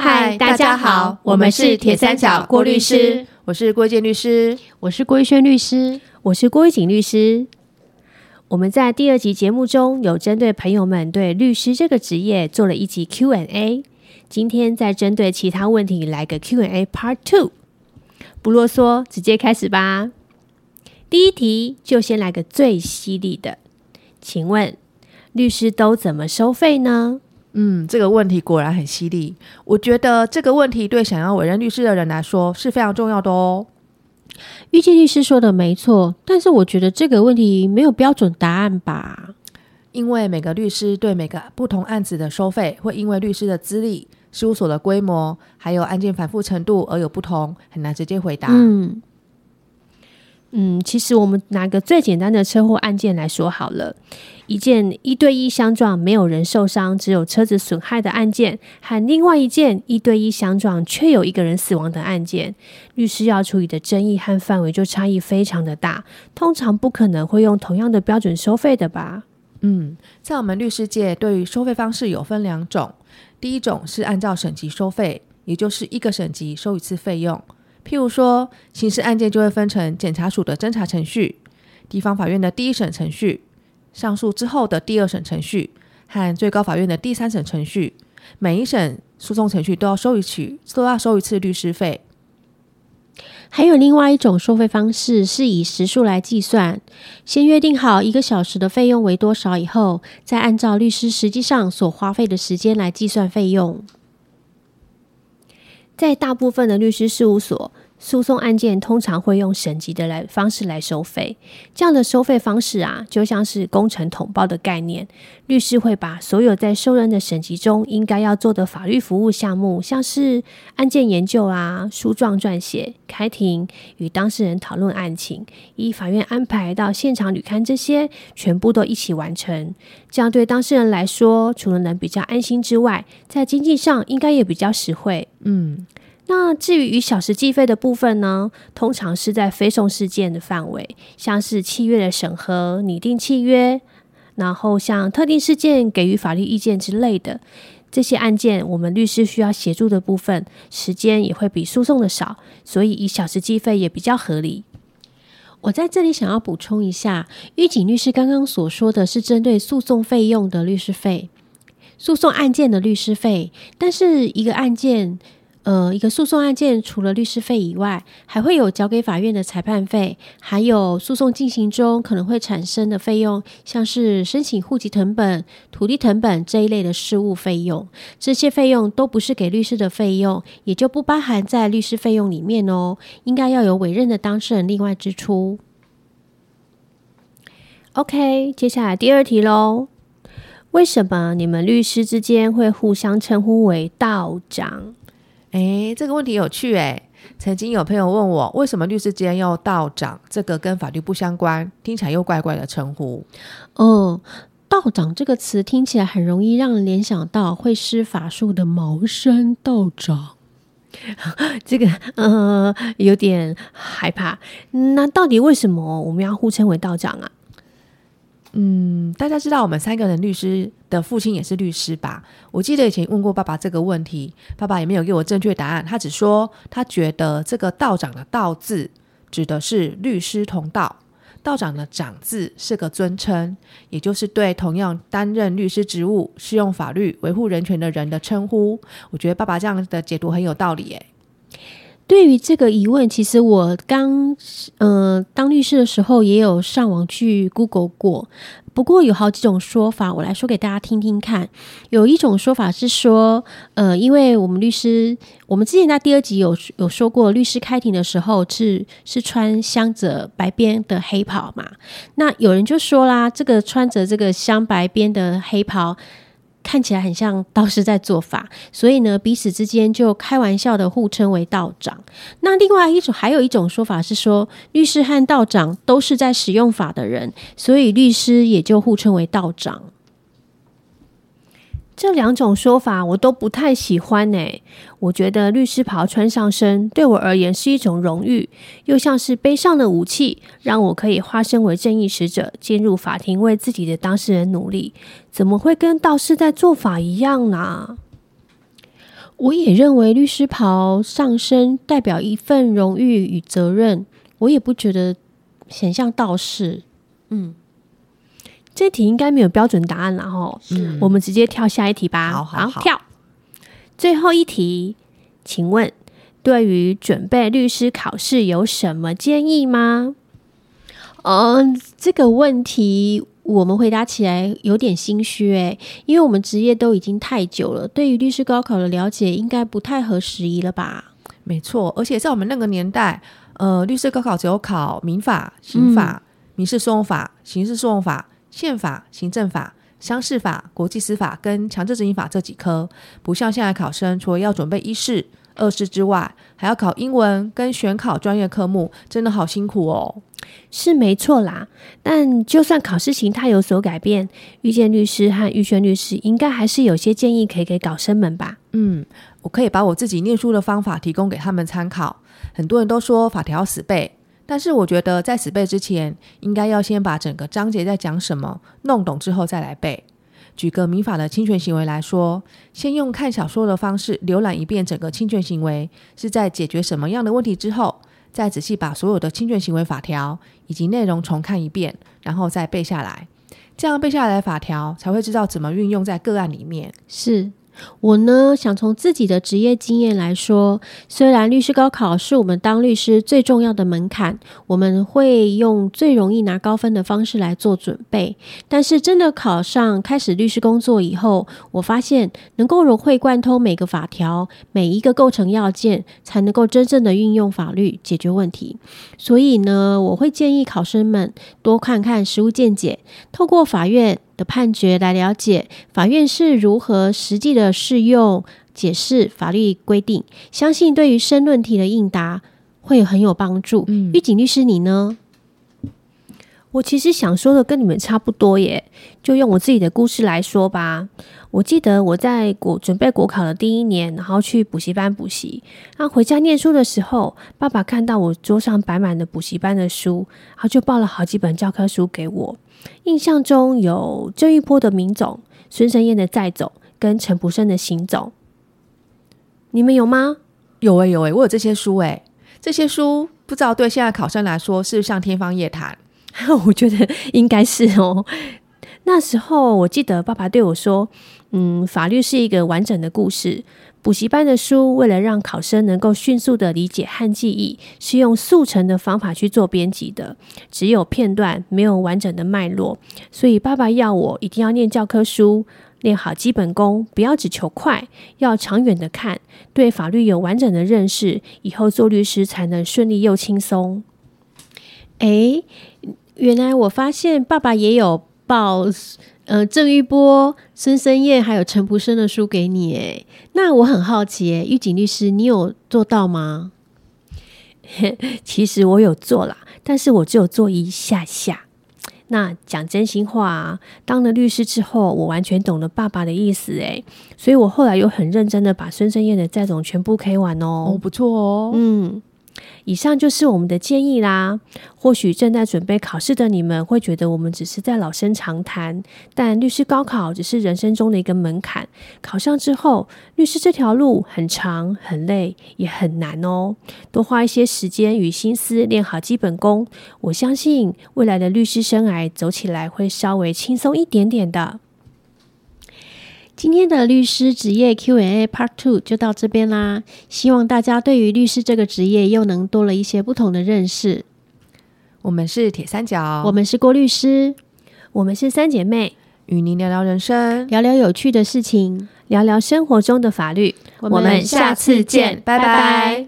嗨，大家好，我们是铁三角郭律师，我是郭建律师，我是郭一轩律师，我是郭玉锦律师。我们在第二集节目中有针对朋友们对律师这个职业做了一集 Q&A，今天再针对其他问题来个 Q&A Part Two，不啰嗦，直接开始吧。第一题就先来个最犀利的，请问律师都怎么收费呢？嗯，这个问题果然很犀利。我觉得这个问题对想要委任律师的人来说是非常重要的哦。玉见律师说的没错，但是我觉得这个问题没有标准答案吧？因为每个律师对每个不同案子的收费，会因为律师的资历、事务所的规模，还有案件反复程度而有不同，很难直接回答。嗯。嗯，其实我们拿个最简单的车祸案件来说好了，一件一对一相撞，没有人受伤，只有车子损害的案件，和另外一件一对一相撞，却有一个人死亡的案件，律师要处理的争议和范围就差异非常的大，通常不可能会用同样的标准收费的吧？嗯，在我们律师界，对于收费方式有分两种，第一种是按照省级收费，也就是一个省级收一次费用。譬如说，刑事案件就会分成检察署的侦查程序、地方法院的第一审程序、上诉之后的第二审程序和最高法院的第三审程序。每一审诉讼程序都要收一次，都要收一次律师费。还有另外一种收费方式，是以时数来计算，先约定好一个小时的费用为多少，以后再按照律师实际上所花费的时间来计算费用。在大部分的律师事务所。诉讼案件通常会用省级的来方式来收费，这样的收费方式啊，就像是工程统包的概念。律师会把所有在受任的省级中应该要做的法律服务项目，像是案件研究啊、诉状撰写、开庭、与当事人讨论案情、依法院安排到现场履勘这些，全部都一起完成。这样对当事人来说，除了能比较安心之外，在经济上应该也比较实惠。嗯。那至于与小时计费的部分呢，通常是在非讼事件的范围，像是契约的审核、拟定契约，然后像特定事件给予法律意见之类的这些案件，我们律师需要协助的部分，时间也会比诉讼的少，所以以小时计费也比较合理。我在这里想要补充一下，玉锦律师刚刚所说的是针对诉讼费用的律师费，诉讼案件的律师费，但是一个案件。呃，一个诉讼案件除了律师费以外，还会有交给法院的裁判费，还有诉讼进行中可能会产生的费用，像是申请户籍成本、土地成本这一类的事务费用。这些费用都不是给律师的费用，也就不包含在律师费用里面哦。应该要有委任的当事人另外支出。OK，接下来第二题喽。为什么你们律师之间会互相称呼为道长？哎，这个问题有趣哎！曾经有朋友问我，为什么律师间要道长？这个跟法律不相关，听起来又怪怪的称呼。哦，道长这个词听起来很容易让人联想到会施法术的茅山道长，这个呃有点害怕。那到底为什么我们要互称为道长啊？嗯，大家知道我们三个人律师的父亲也是律师吧？我记得以前问过爸爸这个问题，爸爸也没有给我正确答案。他只说他觉得这个道长的道字指的是律师同道，道长的长字是个尊称，也就是对同样担任律师职务、适用法律、维护人权的人的称呼。我觉得爸爸这样的解读很有道理，耶。对于这个疑问，其实我刚呃当律师的时候也有上网去 Google 过。不过有好几种说法，我来说给大家听听看。有一种说法是说，呃，因为我们律师，我们之前在第二集有有说过，律师开庭的时候是是穿镶着白边的黑袍嘛。那有人就说啦，这个穿着这个镶白边的黑袍。看起来很像道士在做法，所以呢，彼此之间就开玩笑的互称为道长。那另外一种，还有一种说法是说，律师和道长都是在使用法的人，所以律师也就互称为道长。这两种说法我都不太喜欢呢。我觉得律师袍穿上身对我而言是一种荣誉，又像是背上的武器，让我可以化身为正义使者，进入法庭为自己的当事人努力。怎么会跟道士在做法一样呢？我也认为律师袍上身代表一份荣誉与责任，我也不觉得显像道士。嗯这题应该没有标准答案了哈。嗯，我们直接跳下一题吧。好好好跳。最后一题，请问对于准备律师考试有什么建议吗？嗯，这个问题我们回答起来有点心虚诶，因为我们职业都已经太久了，对于律师高考的了解应该不太合时宜了吧？没错，而且在我们那个年代，呃，律师高考只有考民法、刑法、民事诉讼法、刑事诉讼法、宪法、行政法、商事法、国际司法跟强制执行法这几科，不像现在考生除了要准备一试、二试之外，还要考英文跟选考专业科目，真的好辛苦哦。是没错啦，但就算考试形态有所改变，遇见律师和预选律师应该还是有些建议可以给考生们吧。嗯，我可以把我自己念书的方法提供给他们参考。很多人都说法条要死背，但是我觉得在死背之前，应该要先把整个章节在讲什么弄懂之后再来背。举个民法的侵权行为来说，先用看小说的方式浏览一遍整个侵权行为是在解决什么样的问题之后，再仔细把所有的侵权行为法条以及内容重看一遍，然后再背下来。这样背下来的法条才会知道怎么运用在个案里面。是我呢，想从自己的职业经验来说，虽然律师高考是我们当律师最重要的门槛，我们会用最容易拿高分的方式来做准备，但是真的考上开始律师工作以后，我发现能够融会贯通每个法条、每一个构成要件，才能够真正的运用法律解决问题。所以呢，我会建议考生们多看看实务见解，透过法院的判决来了解法院是如何实际的适用、解释法律规定，相信对于申论题的应答会很有帮助。嗯狱警律师，你呢？我其实想说的跟你们差不多耶，就用我自己的故事来说吧。我记得我在国准备国考的第一年，然后去补习班补习，然后回家念书的时候，爸爸看到我桌上摆满了补习班的书，然后就抱了好几本教科书给我。印象中有郑玉波的《民总》、孙生燕的《再走》跟陈普生的《行走》，你们有吗？有诶、有诶、我有这些书诶、这些书不知道对现在考生来说是不是像天方夜谭？我觉得应该是哦。那时候我记得爸爸对我说：“嗯，法律是一个完整的故事。补习班的书为了让考生能够迅速的理解和记忆，是用速成的方法去做编辑的，只有片段，没有完整的脉络。所以爸爸要我一定要念教科书，练好基本功，不要只求快，要长远的看，对法律有完整的认识，以后做律师才能顺利又轻松。”诶，原来我发现爸爸也有报呃郑玉波、孙生燕还有陈福生的书给你诶。那我很好奇诶，狱警律师，你有做到吗？其实我有做啦，但是我只有做一下下。那讲真心话啊，当了律师之后，我完全懂了爸爸的意思诶，所以我后来又很认真的把孙生燕的债种全部 K 完哦，哦。不错哦。嗯，以上就是我们的建议啦。或许正在准备考试的你们会觉得我们只是在老生常谈，但律师高考只是人生中的一个门槛。考上之后，律师这条路很长、很累，也很难哦。多花一些时间与心思练好基本功，我相信未来的律师生涯走起来会稍微轻松一点点的。今天的律师职业 Q&A Part Two 就到这边啦，希望大家对于律师这个职业又能多了一些不同的认识。我们是铁三角，我们是郭律师，我们是三姐妹，与您聊聊人生。聊聊有趣的事情。聊聊生活中的法律。我们下次见，拜拜